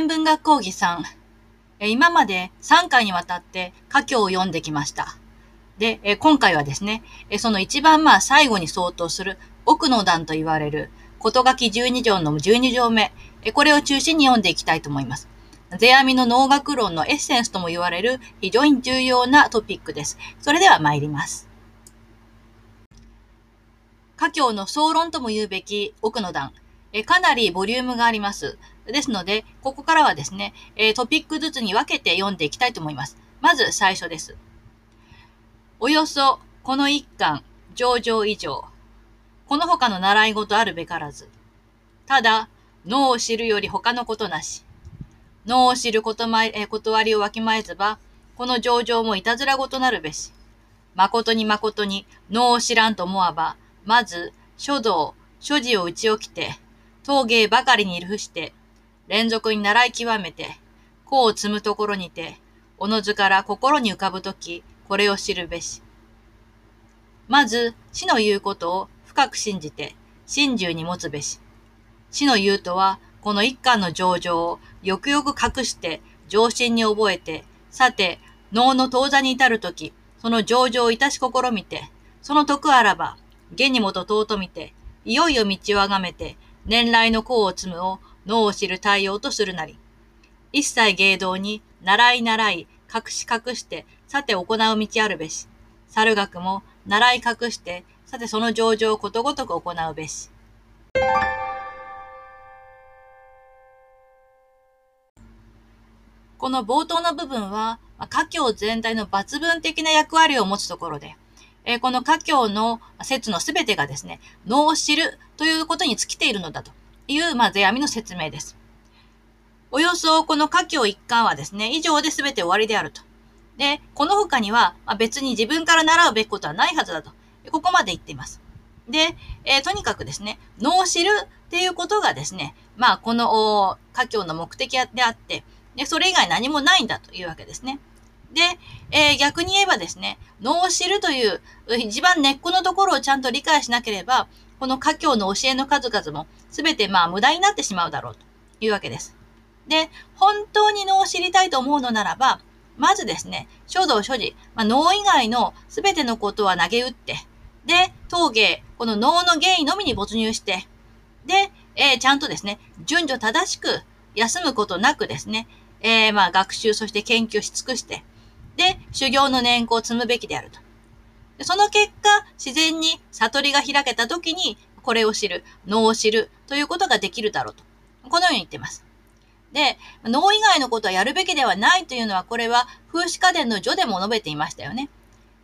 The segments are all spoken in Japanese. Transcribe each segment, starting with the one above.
古典文学講義さん、今まで3回にわたって歌教を読んできました。で、今回はですね、その一番まあ最後に相当する奥の段と言われる、こと書き12条の12条目、これを中心に読んでいきたいと思います。世阿弥の農学論のエッセンスとも言われる非常に重要なトピックです。それでは参ります。家教の総論とも言うべき奥の段、かなりボリュームがあります。ですので、ここからはですね、えトピックずつに分けて読んでいきたいと思います。まず最初です。およそこの一巻、上場以上、この他の習い事あるべからず。ただ、脳を知るより他のことなし。脳を知ることまえ、断りをわきまえずば、この上場もいたずらごとなるべし。誠に誠に脳を知らんと思わば、まず、書道、所持を打ち起きて、陶芸ばかりにいるふして、連続に習い極めて、子を積むところにて、おのずから心に浮かぶとき、これを知るべし。まず、死の言うことを深く信じて、真珠に持つべし。死の言うとは、この一巻の上場をよくよく隠して上心に覚えて、さて、脳の当座に至るとき、その上場をいたし試みて、その徳あらば、現にもと尊みて、いよいよ道をあがめて、年来の功を積むを脳を知る対応とするなり。一切芸道に、習い習い、隠し隠して、さて行う道あるべし。猿学も、習い隠して、さてその上場をことごとく行うべし。この冒頭の部分は、家境全体の抜群的な役割を持つところで、えこの家境の説のすべてがですね、脳を知るということに尽きているのだという、まあ、世阿弥の説明です。およそこの家境一貫はですね、以上で全て終わりであると。で、この他には、まあ、別に自分から習うべきことはないはずだと。ここまで言っています。で、えー、とにかくですね、脳を知るっていうことがですね、まあ、この家境の目的であって、で、それ以外何もないんだというわけですね。で、えー、逆に言えばですね、脳を知るという一番根っこのところをちゃんと理解しなければ、この家教の教えの数々も全てまあ無駄になってしまうだろうというわけです。で、本当に脳を知りたいと思うのならば、まずですね、書道所持、まあ、脳以外の全てのことは投げ打って、で、陶芸、この脳の原因のみに没入して、で、えー、ちゃんとですね、順序正しく休むことなくですね、えー、まあ学習、そして研究し尽くして、で、修行の年功を積むべきであると。その結果、自然に悟りが開けた時に、これを知る、脳を知るということができるだろうと。このように言ってます。で、脳以外のことはやるべきではないというのは、これは風刺家電の序でも述べていましたよね。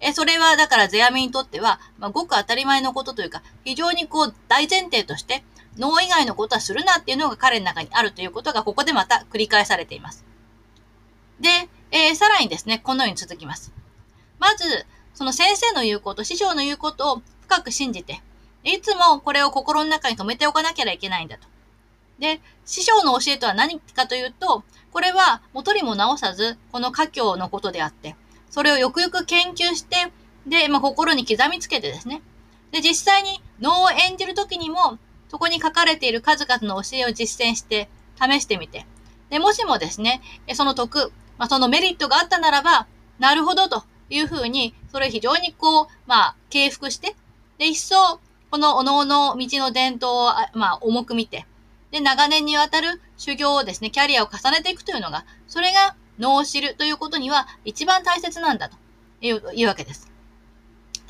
え、それはだから世阿弥にとっては、まあ、ごく当たり前のことというか、非常にこう大前提として、脳以外のことはするなっていうのが彼の中にあるということが、ここでまた繰り返されています。で、えー、さらにですね、このように続きます。まず、その先生の言うこと、師匠の言うことを深く信じて、いつもこれを心の中に留めておかなきゃいけないんだと。で、師匠の教えとは何かというと、これは元にも直さず、この家境のことであって、それをよくよく研究して、で、まあ、心に刻みつけてですね。で、実際に能を演じるときにも、そこに書かれている数々の教えを実践して、試してみて。で、もしもですね、その徳、まあ、そのメリットがあったならば、なるほどというふうに、それ非常にこう、まあ、敬服して、で、一層、このおのおの道の伝統を、まあ、重く見て、で、長年にわたる修行をですね、キャリアを重ねていくというのが、それが脳を知るということには一番大切なんだといういうわけです。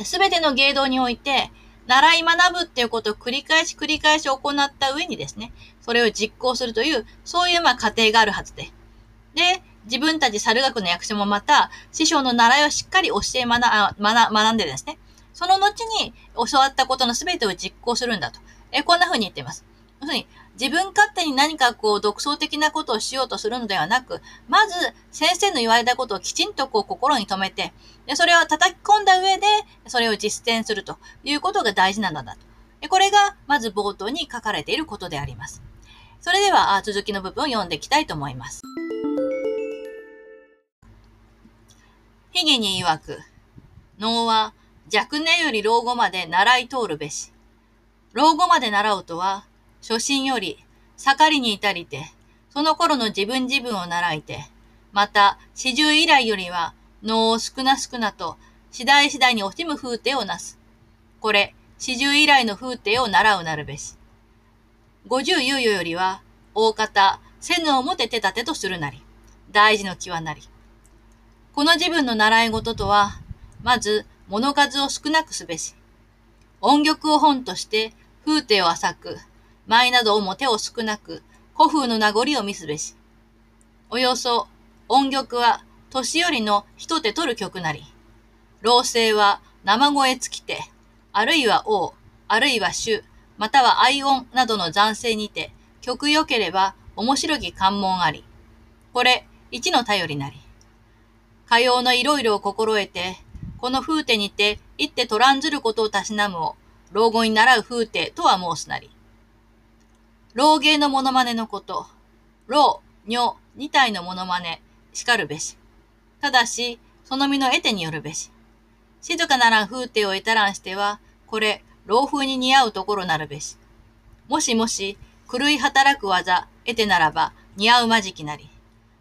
すべての芸道において、習い学ぶっていうことを繰り返し繰り返し行った上にですね、それを実行するという、そういうまあ過程があるはずで。で、自分たち猿学の役所もまた、師匠の習いをしっかり教え学学学んでですね、その後に教わったことの全てを実行するんだと。えこんな風に言っています。要するに、自分勝手に何かこう独創的なことをしようとするのではなく、まず先生の言われたことをきちんとこう心に留めて、でそれを叩き込んだ上で、それを実践するということが大事なんだと。でこれがまず冒頭に書かれていることであります。それでは続きの部分を読んでいきたいと思います。ヒゲに曰く、能は若年より老後まで習い通るべし。老後まで習うとは、初心より盛りに至りて、その頃の自分自分を習いて、また、四十以来よりは、脳を少な少なと、次第次第に惜しむ風景をなす。これ、四十以来の風景を習うなるべし。五十猶予よりは、大方、せぬをもて手立てとするなり、大事の気はなり。この自分の習い事とは、まず、物数を少なくすべし。音曲を本として、風景を浅く、舞などをも手を少なく、古風の名残を見すべし。およそ、音曲は、年寄りの一手取る曲なり。老声は、生声尽きて、あるいは王、あるいは主、または愛音などの残声にて、曲良ければ面白き関門あり。これ、一の頼りなり。かようのいろいろを心得て、この風手にて一手取らんずることをたしなむを、老後に習う風手とは申すなり。老芸のモノマネのこと、老、女、二体のモノマネ、しかるべし。ただし、その身の得手によるべし。静かならん風景を得たらんしては、これ、老風に似合うところなるべし。もしもし、狂い働く技、得てならば、似合うまじきなり。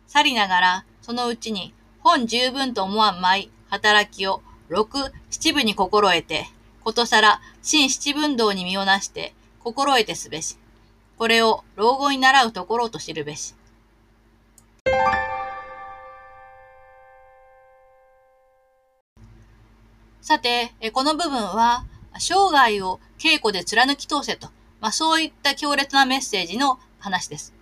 去りながら、そのうちに、本十分と思わん舞、働きを、六、七分に心得て、ことさら、新七分道に身をなして、心得てすべし。これを、老後に習うところと知るべし。さて、この部分は、生涯を稽古で貫き通せと、まあ、そういった強烈なメッセージの話です。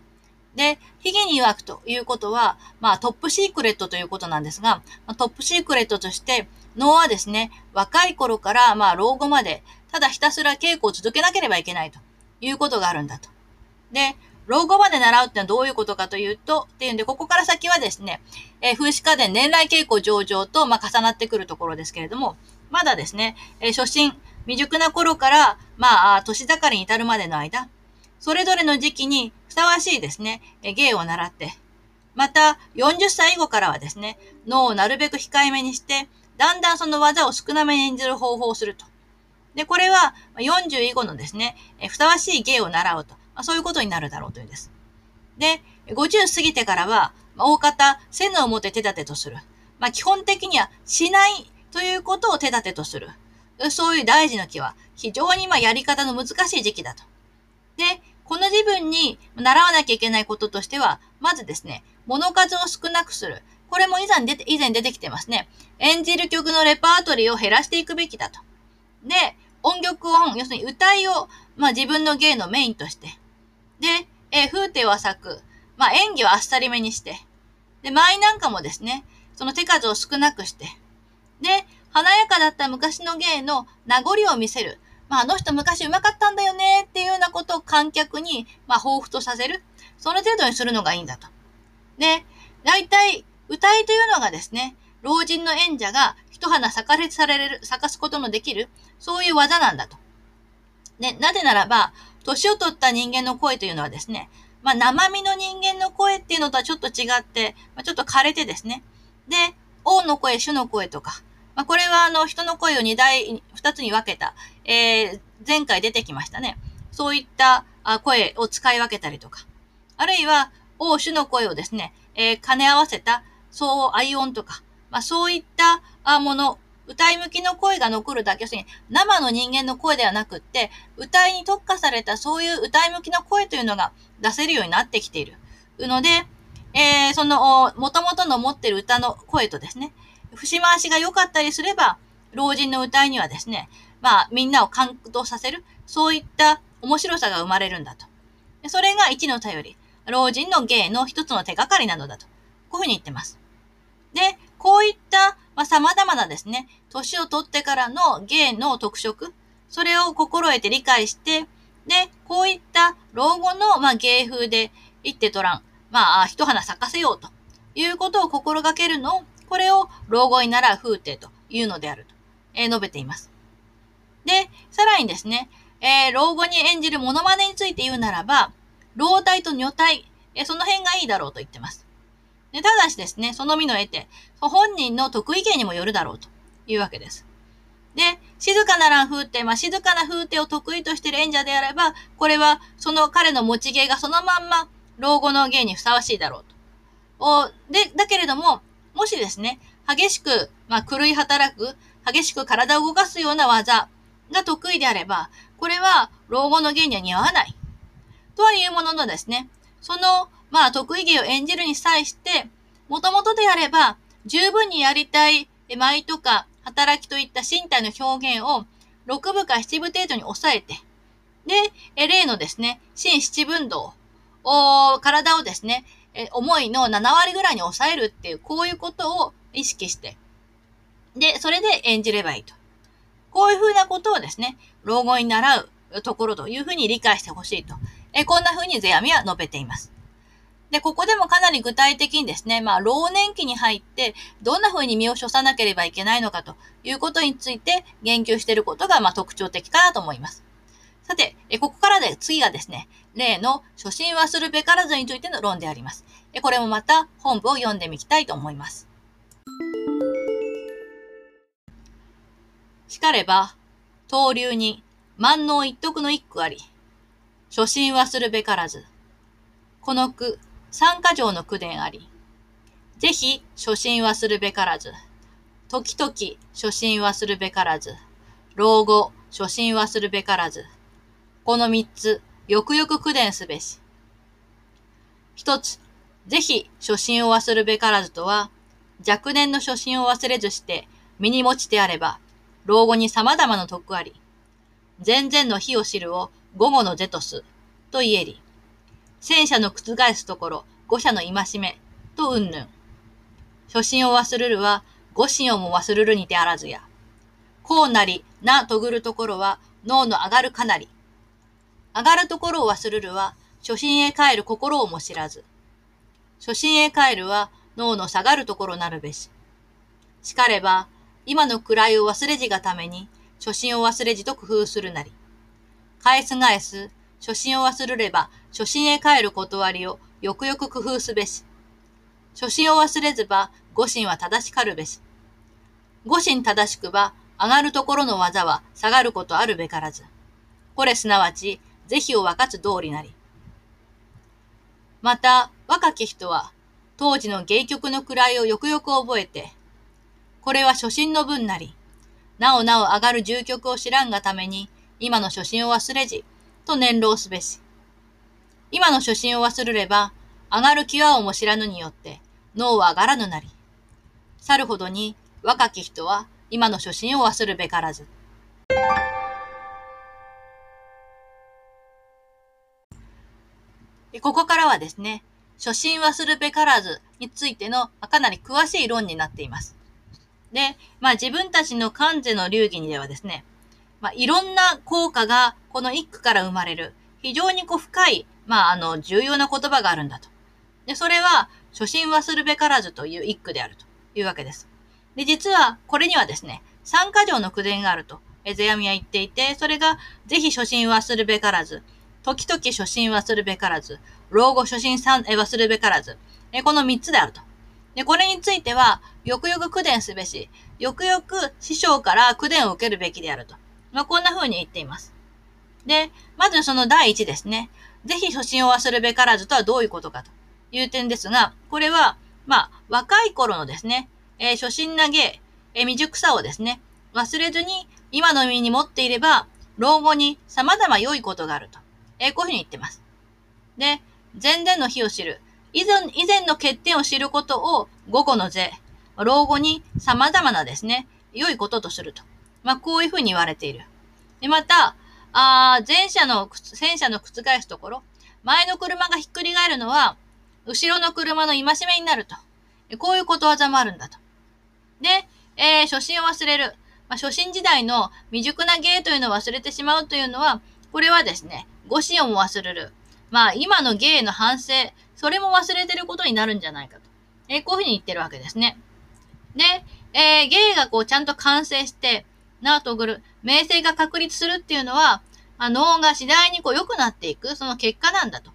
で、ヒゲに曰くということは、まあトップシークレットということなんですが、トップシークレットとして、脳はですね、若い頃からまあ老後まで、ただひたすら稽古を続けなければいけないということがあるんだと。で、老後まで習うってのはどういうことかというと、っていうんで、ここから先はですね、えー、風刺家電年来稽古上々と、まあ、重なってくるところですけれども、まだですね、えー、初心、未熟な頃から、まあ、年盛りに至るまでの間、それぞれの時期にふさわしいですね、芸を習って、また、40歳以後からはですね、脳をなるべく控えめにして、だんだんその技を少なめに演じる方法をすると。で、これは40以後のですね、ふさわしい芸を習うと。ま、そういうことになるだろうというんです。で、50過ぎてからは、ま、大方、せぬをもて手立てとする。まあ、基本的にはしないということを手立てとする。そういう大事の木は、非常にまあやり方の難しい時期だと。で、この自分に習わなきゃいけないこととしては、まずですね、物数を少なくする。これも以前出て、以前出てきてますね。演じる曲のレパートリーを減らしていくべきだと。で、音曲音、要するに歌いを、まあ自分の芸のメインとして、で、えー、風景は咲く。まあ、演技はあっさりめにして。で、舞なんかもですね、その手数を少なくして。で、華やかだった昔の芸の名残を見せる。まあ、あの人昔上手かったんだよねっていうようなことを観客に、まあ、彷彿とさせる。その程度にするのがいいんだと。で、大体、歌いというのがですね、老人の演者が一花咲かれされる、咲かすことのできる、そういう技なんだと。で、なぜならば、年を取った人間の声というのはですね、まあ、生身の人間の声っていうのとはちょっと違って、まあ、ちょっと枯れてですね。で、王の声、主の声とか、まあ、これはあの、人の声を二大、二つに分けた、えー、前回出てきましたね。そういった声を使い分けたりとか、あるいは、王主の声をですね、えー、兼ね合わせた、そう愛音とか、まあ、そういったもの歌い向きの声が残るだけ、要するに生の人間の声ではなくって、歌いに特化されたそういう歌い向きの声というのが出せるようになってきている。ので、えー、その、元々の持っている歌の声とですね、節回しが良かったりすれば、老人の歌いにはですね、まあ、みんなを感動させる、そういった面白さが生まれるんだと。それが一の頼り。老人の芸の一つの手がかりなのだと。こういうふうに言ってます。で、こういった、まあ、様々なですね、年を取ってからの芸の特色、それを心得て理解して、で、こういった老後の、まあ、芸風で一手取らん、まあ、一花咲かせようということを心がけるのを、これを老後に習う風景というのであると、えー、述べています。で、さらにですね、えー、老後に演じるモノマネについて言うならば、老体と女体、えー、その辺がいいだろうと言ってます。でただしですね、その身の得て、本人の得意芸にもよるだろうというわけです。で、静かなら風景、まあ、静かな風景を得意としている演者であれば、これはその彼の持ち芸がそのまんま老後の芸にふさわしいだろうと。おで、だけれども、もしですね、激しく、まあ、狂い働く、激しく体を動かすような技が得意であれば、これは老後の芸には似合わない。とはいうもののですね、その、まあ、得意芸を演じるに際して、もともとであれば、十分にやりたい舞とか働きといった身体の表現を6部か7部程度に抑えて、で、例のですね、心七分動を、体をですね、え思いの7割ぐらいに抑えるっていう、こういうことを意識して、で、それで演じればいいと。こういうふうなことをですね、老後に習うところというふうに理解してほしいと。えこんなふうに世阿弥は述べています。で、ここでもかなり具体的にですね、まあ、老年期に入って、どんな風に身を処さなければいけないのかということについて言及していることが、まあ、特徴的かなと思います。さて、ここからで次がですね、例の初心はするべからずについての論であります。これもまた本部を読んでみたいと思います。しかれば、東流に万能一徳の一句あり、初心はするべからず。この句、三箇条の句伝あり。ぜひ初心はするべからず。時々初心はするべからず。老後初心はするべからず。この三つ、よくよく苦伝すべし。一つ、ぜひ初心を忘るべからずとは、若年の初心を忘れずして、身に持ちてあれば、老後に様々な徳あり。前々の日を知るを午後の是とす、と言えり。戦車の覆すところ、五者の戒め、とうんぬん。初心を忘るるは、五心をも忘るるにてあらずや。こうなり、なとぐるところは、脳の上がるかなり。上がるところを忘るるは、初心へ帰る心をも知らず。初心へ帰るは、脳の下がるところなるべし。しかれば、今の位を忘れじがために、初心を忘れじと工夫するなり。返す返す、初心を忘れれば、初心へ帰る断りをよくよく工夫すべし。初心を忘れずば、五心は正しかるべし。五心正しくば、上がるところの技は下がることあるべからず。これすなわち、是非を分かつ通りなり。また、若き人は、当時の芸曲の位をよくよく覚えて、これは初心の分なり、なおなお上がる重曲を知らんがために、今の初心を忘れじ、と念老すべし。今の初心を忘れれば、上がる際をも知らぬによって、脳は上がらぬなり。去るほどに、若き人は、今の初心を忘るべからず。ここからはですね、初心忘るべからずについてのかなり詳しい論になっています。で、まあ自分たちの関税の流儀にではですね、まあいろんな効果がこの一句から生まれる、非常にこう深いまあ、あの、重要な言葉があるんだと。で、それは、初心忘るべからずという一句であるというわけです。で、実は、これにはですね、三箇条の句伝があると、え世阿弥は言っていて、それが、ぜひ初心忘るべからず、時々初心忘るべからず、老後初心さん、え忘るべからず、えこの三つであると。で、これについては、よくよく苦伝すべし、よくよく師匠から苦伝を受けるべきであると。まあ、こんな風に言っています。で、まずその第一ですね。ぜひ初心を忘るべからずとはどういうことかという点ですが、これは、まあ、若い頃のですね、えー、初心な芸、えー、未熟さをですね、忘れずに今の身に持っていれば、老後に様々良いことがあると。えー、こういうふうに言ってます。で、前年の日を知る。以前、以前の欠点を知ることを午後の税、老後に様々なですね、良いこととすると。まあ、こういうふうに言われている。で、また、あ前者の、戦車の覆すところ、前の車がひっくり返るのは、後ろの車の戒めになると。こういうことわざもあるんだと。で、えー、初心を忘れる。まあ、初心時代の未熟な芸というのを忘れてしまうというのは、これはですね、五心をも忘れる。まあ、今の芸の反省、それも忘れてることになるんじゃないかと。えー、こういうふうに言ってるわけですね。で、えー、芸がこうちゃんと完成して、なとぐる、名声が確立するっていうのは、あ、脳が次第にこう良くなっていく、その結果なんだと。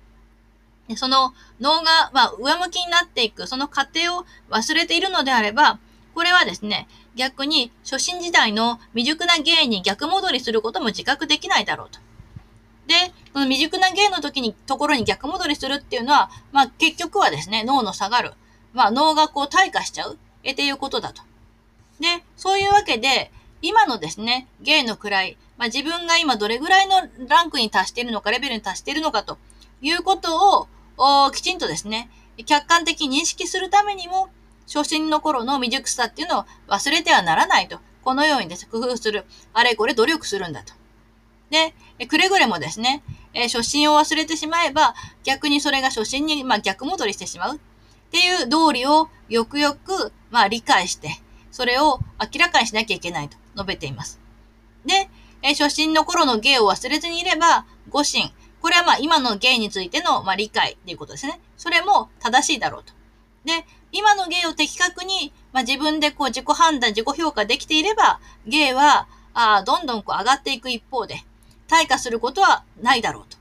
でその脳が、まあ、上向きになっていく、その過程を忘れているのであれば、これはですね、逆に初心時代の未熟な芸に逆戻りすることも自覚できないだろうと。で、この未熟な芸の時に、ところに逆戻りするっていうのは、まあ結局はですね、脳の下がる。まあ脳がこう退化しちゃう。え、っていうことだと。で、そういうわけで、今のですね、芸の位、まあ自分が今どれぐらいのランクに達しているのか、レベルに達しているのかということを、きちんとですね、客観的に認識するためにも、初心の頃の未熟さっていうのを忘れてはならないと。このようにですね、工夫する。あれこれ努力するんだと。で、くれぐれもですね、えー、初心を忘れてしまえば、逆にそれが初心に、まあ、逆戻りしてしまうっていう道理をよくよく、まあ、理解して、それを明らかにしなきゃいけないと述べています。で、えー、初心の頃の芸を忘れずにいれば、誤心。これはまあ今の芸についての、まあ、理解っていうことですね。それも正しいだろうと。で、今の芸を的確に、まあ、自分でこう自己判断、自己評価できていれば、芸は、あどんどんこう上がっていく一方で、退化することはないだろうと。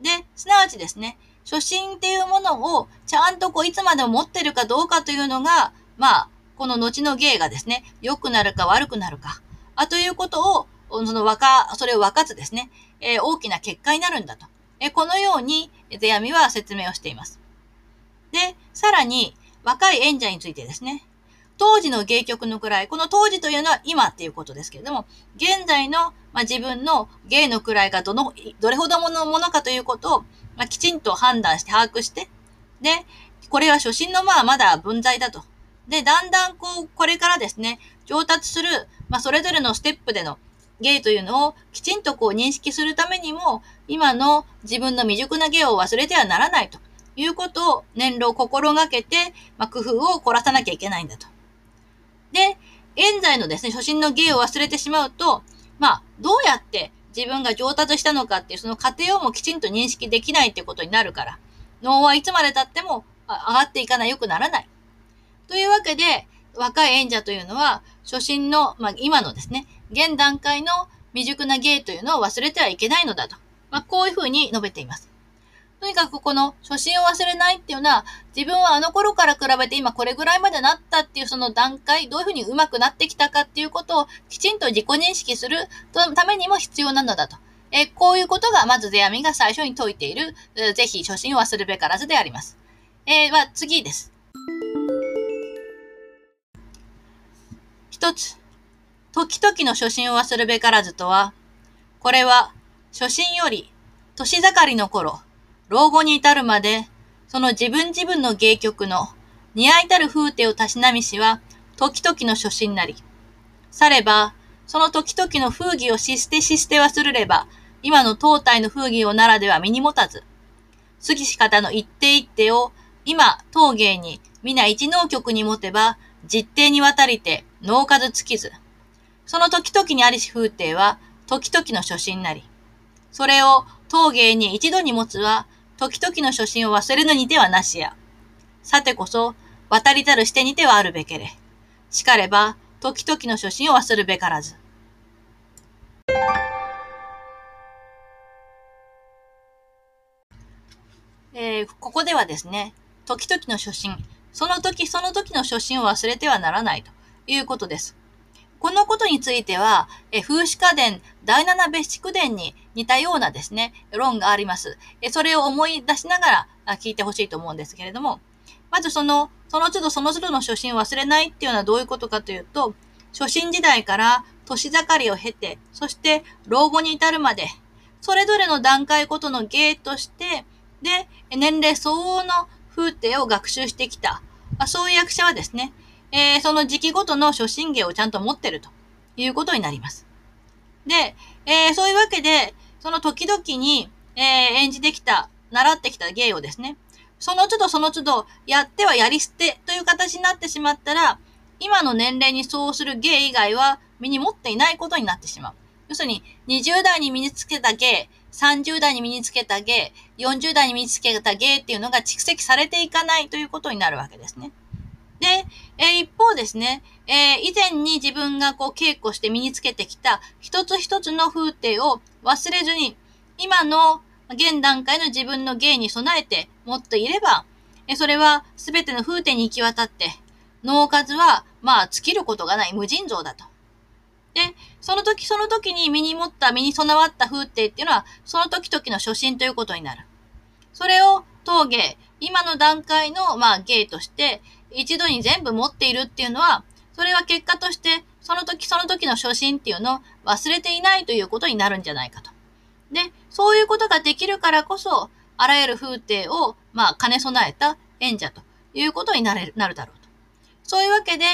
で、すなわちですね、初心っていうものをちゃんとこういつまでも持ってるかどうかというのが、まあ、この後の芸がですね、良くなるか悪くなるか、あということを、その若、それを分かつですね、えー、大きな結果になるんだと。えー、このように、世阿弥は説明をしています。で、さらに、若い演者についてですね、当時の芸曲の位、この当時というのは今っていうことですけれども、現在の、まあ、自分の芸の位がどの、どれほどものものかということを、まあ、きちんと判断して把握して、で、これは初心のまあまだ分際だと。で、だんだんこう、これからですね、上達する、まあ、それぞれのステップでの芸というのをきちんとこう認識するためにも、今の自分の未熟な芸を忘れてはならないということを年老心がけて、まあ、工夫を凝らさなきゃいけないんだと。で、現在のですね、初心の芸を忘れてしまうと、まあ、どうやって自分が上達したのかっていうその過程をもきちんと認識できないってことになるから、脳はいつまで経っても上がっていかない、良くならない。というわけで、若い演者というのは、初心の、まあ、今のですね、現段階の未熟な芸というのを忘れてはいけないのだと。まあ、こういうふうに述べています。とにかくこの初心を忘れないっていうのは、自分はあの頃から比べて今これぐらいまでなったっていうその段階、どういうふうに上手くなってきたかっていうことをきちんと自己認識するためにも必要なのだと。えこういうことがまず世阿弥が最初に説いている、ぜひ初心を忘るべからずであります。えー、は次です。一つ、時々の初心を忘るべからずとは、これは初心より年盛りの頃、老後に至るまで、その自分自分の芸曲の似合いたる風景をたしなみしは、時々の初心なり。されば、その時々の風儀をししてしして忘れれば、今の当体の風儀をならでは身に持たず、過ぎし方の一定一定を、今、陶芸に皆一能曲に持てば、実定にわたりて、脳数尽きず。その時々にありし風景は、時々の初心なり。それを陶芸に一度に持つは、時々の初心を忘れぬにてはなしや。さてこそ、渡りたるしてにてはあるべけれ。しかれば、時々の初心を忘るべからず。えー、ここではですね、時々の初心、その時その時の初心を忘れてはならないということです。このことについては、え風刺家電第七別畜伝に似たようなですね、論があります。えそれを思い出しながら聞いてほしいと思うんですけれども、まずその、その都度その都度の初心を忘れないっていうのはどういうことかというと、初心時代から年盛りを経て、そして老後に至るまで、それぞれの段階ごとの芸として、で、年齢相応の風景を学習してきた。そういう役者はですね、えー、その時期ごとの初心芸をちゃんと持ってるということになります。で、えー、そういうわけで、その時々に、えー、演じてきた、習ってきた芸をですね、その都度その都度、やってはやり捨てという形になってしまったら、今の年齢に相応する芸以外は身に持っていないことになってしまう。要するに、20代に身につけた芸、30代に身につけた芸、40代に身につけた芸っていうのが蓄積されていかないということになるわけですね。で、えー、一方ですね、えー、以前に自分がこう稽古して身につけてきた一つ一つの風景を忘れずに、今の現段階の自分の芸に備えて持っていれば、えー、それは全ての風景に行き渡って、脳数はまあ尽きることがない無尽蔵だと。で、その時その時に身に持った、身に備わった風景っていうのは、その時々の初心ということになる。それを陶芸、今の段階の、まあ、芸として、一度に全部持っているっていうのは、それは結果として、その時その時の初心っていうのを忘れていないということになるんじゃないかと。で、そういうことができるからこそ、あらゆる風景を、まあ、兼ね備えた演者ということになれる、なるだろうと。そういうわけで、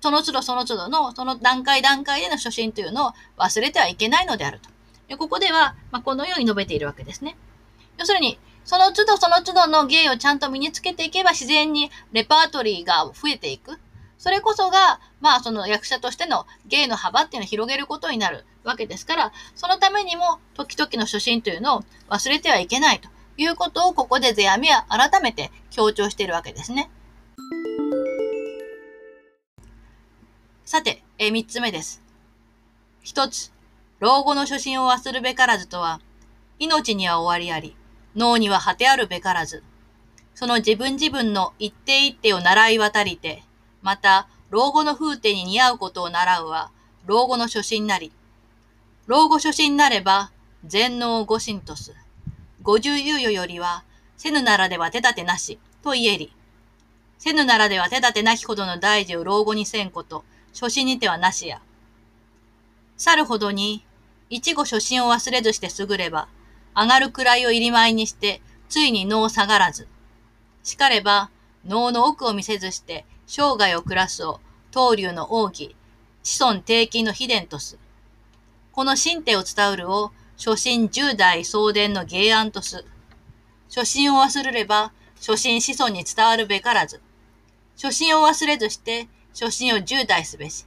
その都度その都度の、その段階段階での初心というのを忘れてはいけないのであると。でここでは、まあ、このように述べているわけですね。要するに、その都度その都度の芸をちゃんと身につけていけば自然にレパートリーが増えていく。それこそが、まあその役者としての芸の幅っていうのを広げることになるわけですから、そのためにも時々の初心というのを忘れてはいけないということをここで世阿弥は改めて強調しているわけですね。さて、え三つ目です。一つ、老後の初心を忘るべからずとは、命には終わりあり、脳には果てあるべからず。その自分自分の一手一手を習い渡りて、また、老後の風景に似合うことを習うは、老後の初心なり。老後初心なれば、全能を誤信とす。五十猶予よりは、せぬならでは手立てなし、と言えり。せぬならでは手立てなきほどの大事を老後にせんこと、初心にてはなしや。去るほどに、一語初心を忘れずして優れば、上がる位を入り前にして、ついに脳下がらず。しかれば、脳の奥を見せずして、生涯を暮らすを、東流の奥義、子孫定期の秘伝とす。この神手を伝うるを、初心十代送伝の芸案とす。初心を忘れれば、初心子孫に伝わるべからず。初心を忘れずして、初心を十代すべし。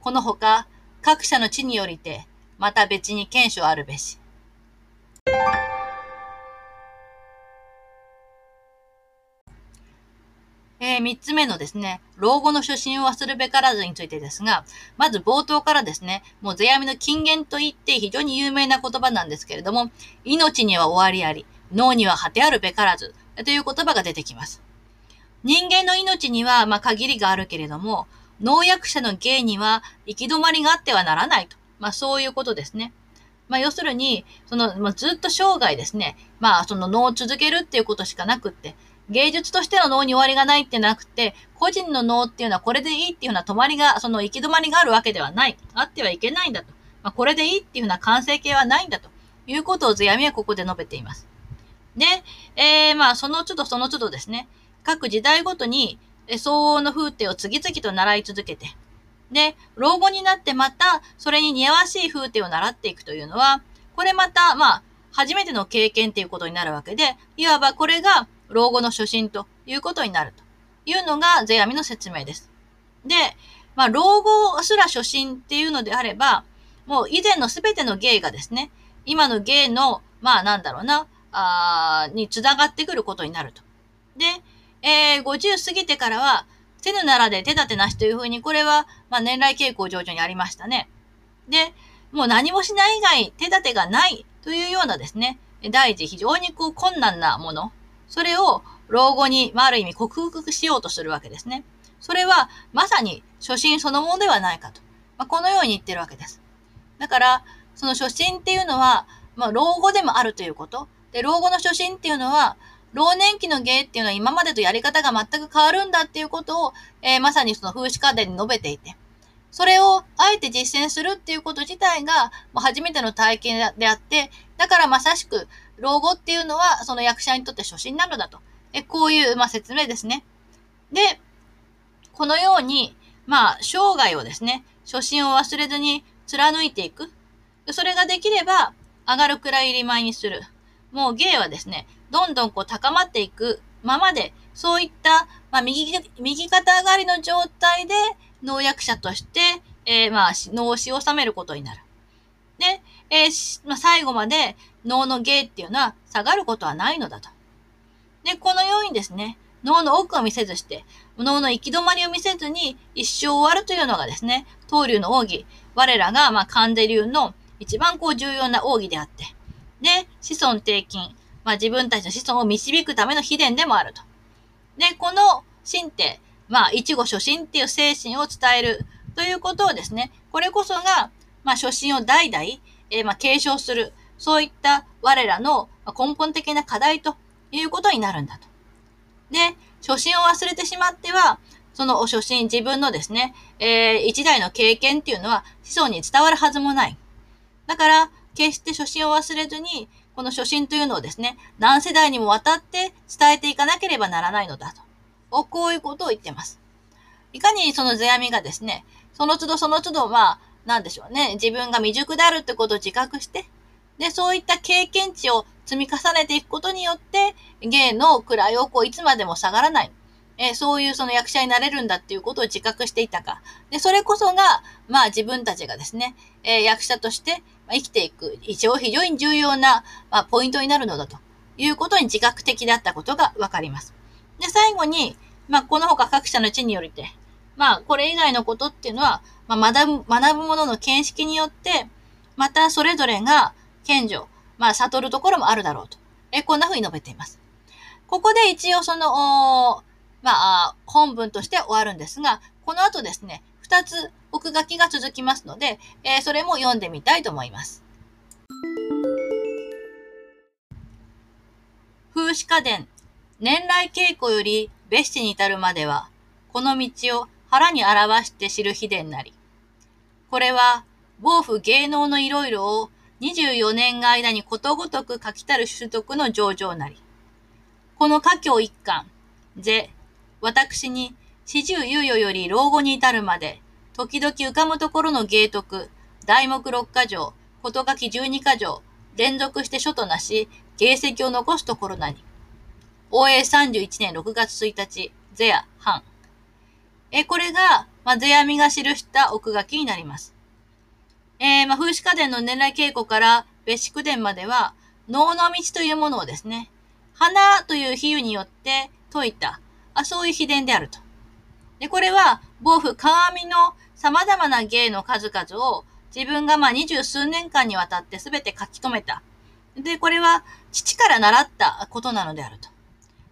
このほか、各社の地によりて、また別に検証あるべし。えー、三つ目のですね、老後の初心を忘るべからずについてですが、まず冒頭からですね、もう世阿弥の金言と言って非常に有名な言葉なんですけれども、命には終わりあり、脳には果てあるべからず、という言葉が出てきます。人間の命には、まあ、限りがあるけれども、農薬者の芸には行き止まりがあってはならないと。まあ、そういうことですね。まあ、要するに、その、まあ、ずっと生涯ですね、まあ、その脳を続けるっていうことしかなくって、芸術としての脳に終わりがないってなくて、個人の脳っていうのはこれでいいっていうような止まりが、その行き止まりがあるわけではない。あってはいけないんだと。まあ、これでいいっていうような完成形はないんだということを世阿弥はここで述べています。で、えー、まあ、その都度その都度ですね、各時代ごとに、相応の風景を次々と習い続けて、で、老後になってまた、それに似合わしい風景を習っていくというのは、これまた、まあ、初めての経験っていうことになるわけで、いわばこれが老後の初心ということになるというのが世阿弥の説明です。で、まあ、老後すら初心っていうのであれば、もう以前のすべての芸がですね、今の芸の、まあなんだろうな、あに繋がってくることになると。で、えー、50過ぎてからは、せぬならで手立てなしというふうに、これは、まあ年来傾向上々にありましたね。で、もう何もしない以外手立てがないというようなですね、第一非常にこう困難なもの、それを老後に、まあ、ある意味克服しようとするわけですね。それはまさに初心そのものではないかと。まあ、このように言ってるわけです。だから、その初心っていうのは、まあ、老後でもあるということ。で、老後の初心っていうのは、老年期の芸っていうのは今までとやり方が全く変わるんだっていうことを、えー、まさにその風刺家電に述べていて、それをあえて実践するっていうこと自体が、もう初めての体験であって、だからまさしく、老後っていうのは、その役者にとって初心なのだと。えこういう、まあ、説明ですね。で、このように、まあ、生涯をですね、初心を忘れずに貫いていく。それができれば、上がるくらい入り前にする。もう芸はですね、どんどんこう高まっていくままで、そういった、まあ、右、右肩上がりの状態で、農薬者として、えー、まあ、脳を収めることになる。で、えー、まあ、最後まで脳の芸っていうのは下がることはないのだと。で、このようにですね、脳の奥を見せずして、脳の行き止まりを見せずに一生終わるというのがですね、東流の奥義、我らが、まあ、関税流の一番こう重要な奥義であって、で、子孫定金、まあ、自分たちの子孫を導くための秘伝でもあると。で、この神帝、まあ、一語初心っていう精神を伝える。ということをですね、これこそが、まあ、初心を代々、えー、まあ、継承する、そういった我らの根本的な課題ということになるんだと。で、初心を忘れてしまっては、その初心、自分のですね、えー、一代の経験っていうのは子孫に伝わるはずもない。だから、決して初心を忘れずに、この初心というのをですね、何世代にもわたって伝えていかなければならないのだと。こういうことを言ってます。いかにその世阿弥がですね、その都度その都度、まあ、なんでしょうね、自分が未熟であるってことを自覚して、で、そういった経験値を積み重ねていくことによって、芸の位をこういつまでも下がらない。えそういうその役者になれるんだっていうことを自覚していたか。で、それこそが、まあ自分たちがですね、え役者として生きていく、一応非常に重要な、まあ、ポイントになるのだということに自覚的であったことがわかります。で、最後に、まあ、この他各社の地によりて、まあ、これ以外のことっていうのは、まあ、学ぶ、学ぶものの見識によって、またそれぞれが賢者、まあ、悟るところもあるだろうと。え、こんな風に述べています。ここで一応その、まあ、本文として終わるんですが、この後ですね、二つ奥書きが続きますので、えー、それも読んでみたいと思います。風刺家電、年来稽古より別紙に至るまでは、この道を腹に表して知る秘伝なり。これは、防府芸能のいろいろを24年が間にことごとく書きたる習得の上々なり。この家境一貫、ぜ、私に四十猶予より老後に至るまで、時々浮かむところの芸徳、題目六箇条、こと書き十二箇条、連続して書となし、芸績を残すところなり。応永31年6月1日、ゼヤ、藩。え、これが、まあ、ゼヤミが記した奥書きになります。えー、まあ、風刺家電の年来稽古から別宿伝までは、能の道というものをですね、花という比喩によって説いた、あそういう秘伝であると。で、これは、防府鏡の様々な芸の数々を自分がまあ二十数年間にわたって全て書き留めた。で、これは父から習ったことなのであると。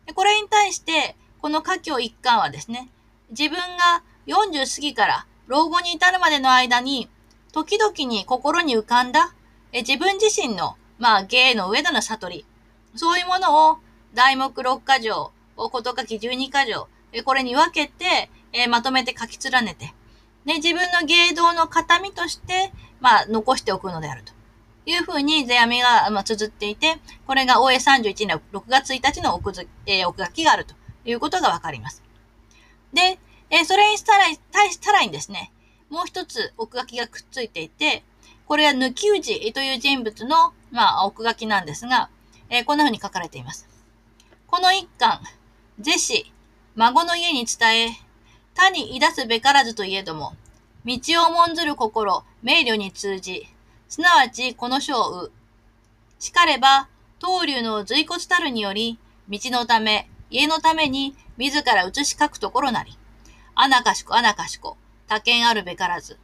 でこれに対して、この家境一貫はですね、自分が40過ぎから老後に至るまでの間に時々に心に浮かんだ、え自分自身の、まあ、芸の上での悟り、そういうものを、題目六箇条、こと書き十二箇条、えこれに分けて、えまとめて書き連ねて、で、自分の芸道の形見として、まあ、残しておくのであると。いうふうに、世阿弥が、まあ、綴っていて、これが大江31年6月1日の奥ず、えー、奥書きがあるということがわかります。で、えー、それにしたら、対したらにですね、もう一つ奥書きがくっついていて、これは抜き打ちという人物の、まあ、奥書きなんですが、えー、こんな風に書かれています。この一巻、是し、孫の家に伝え、他に出すべからずといえども、道を重んずる心、明慮に通じ、すなわちこの書をう。しかれば、東流の随骨たるにより、道のため、家のために、自ら写し書くところなり。あなかしこ、あなかしこ。他県あるべからず。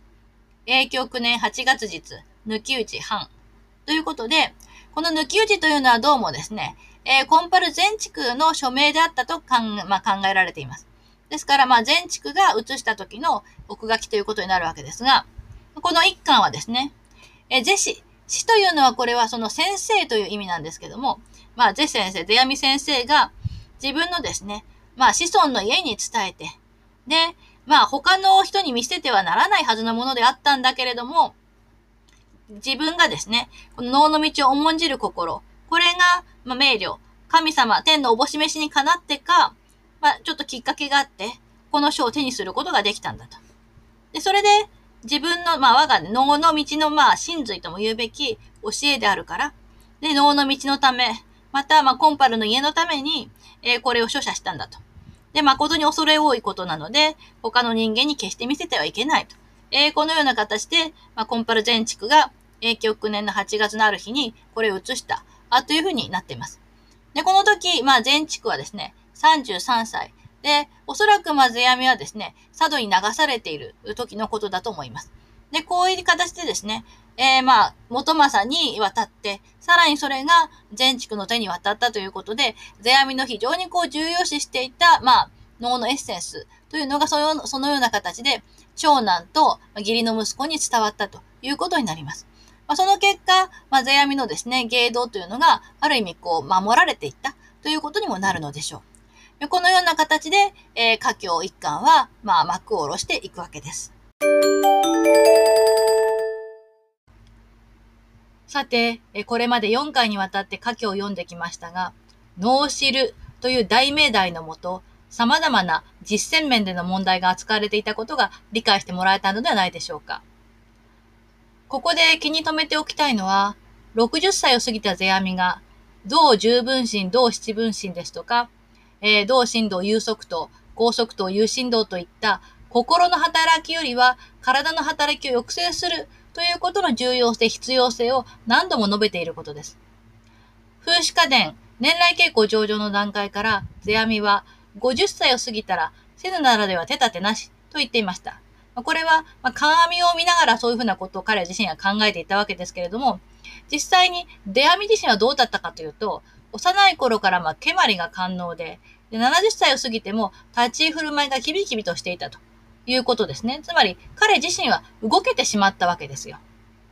永享9年8月日、抜き打ち半。ということで、この抜き打ちというのはどうもですね、えー、コンパル全地区の署名であったと考,、まあ、考えられています。ですから、まあ、全地区が移した時の奥書きということになるわけですが、この一巻はですね、えー、是死。死というのはこれはその先生という意味なんですけども、まあ、是先生、出闇先生が自分のですね、まあ、子孫の家に伝えて、で、まあ他の人に見せてはならないはずのものであったんだけれども、自分がですね、この脳の道を重んじる心、これが、まあ、明瞭、神様、天のおぼし飯にかなってか、まあ、ちょっときっかけがあって、この書を手にすることができたんだと。で、それで、自分の、まあ、我が脳の道の、まあ、真髄とも言うべき教えであるから、で、脳の道のため、また、まあ、コンパルの家のために、えー、これを書写したんだと。で、誠に恐れ多いことなので、他の人間に決して見せてはいけないと。えー、このような形で、まあ、コンパル全地区が、永久9年の8月のある日に、これを移した、あ、というふうになっています。で、この時、まあ、全地区はですね、33歳。で、おそらく、まあ、世阿弥はですね、佐渡に流されている時のことだと思います。で、こういう形でですね、えー、まあ、元政に渡って、さらにそれが全地区の手に渡ったということで、世阿弥の非常にこう重要視していた、まあ、脳のエッセンスというのがそのそのような形で長男と義理の息子に伝わったということになります。まあ、その結果、まあ、世阿弥のですね、芸道というのがある意味こう守られていったということにもなるのでしょう。このような形で、えー、家境一貫は、まあ、幕を下ろしていくわけです。さて、これまで4回にわたって歌教を読んできましたが、脳知るという大命題のもと、様々な実践面での問題が扱われていたことが理解してもらえたのではないでしょうか。ここで気に留めておきたいのは、60歳を過ぎた世阿弥が、同十分心、同七分心ですとか、えー、同心道有足と高速と有心道といった心の働きよりは体の働きを抑制するということの重要性、必要性を何度も述べていることです。風刺家電、年来傾向上場の段階から、世阿弥は50歳を過ぎたら、せぬならでは手立てなしと言っていました。これは、まあ鏡を見ながらそういうふうなことを彼自身は考えていたわけですけれども、実際に出阿弥自身はどうだったかというと、幼い頃からまあ蹴鞠が官能でで、70歳を過ぎても立ち居振る舞いがキビキビとしていたと。いうことですね。つまり、彼自身は動けてしまったわけですよ。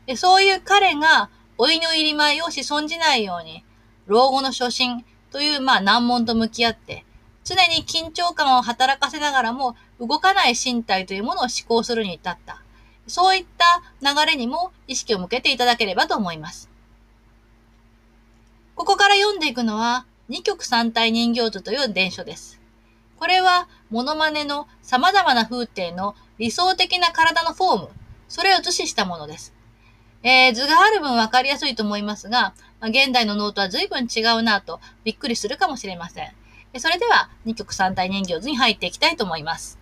でそういう彼が、老いの入り前をし損じないように、老後の初心という、まあ、難問と向き合って、常に緊張感を働かせながらも、動かない身体というものを思考するに至った。そういった流れにも意識を向けていただければと思います。ここから読んでいくのは、二曲三体人形図という伝書です。これは、モノマネの様々な風景の理想的な体のフォーム、それを図示したものです。えー、図がある分わかりやすいと思いますが、現代のノートは随分違うなとびっくりするかもしれません。それでは、二曲三体人形図に入っていきたいと思います。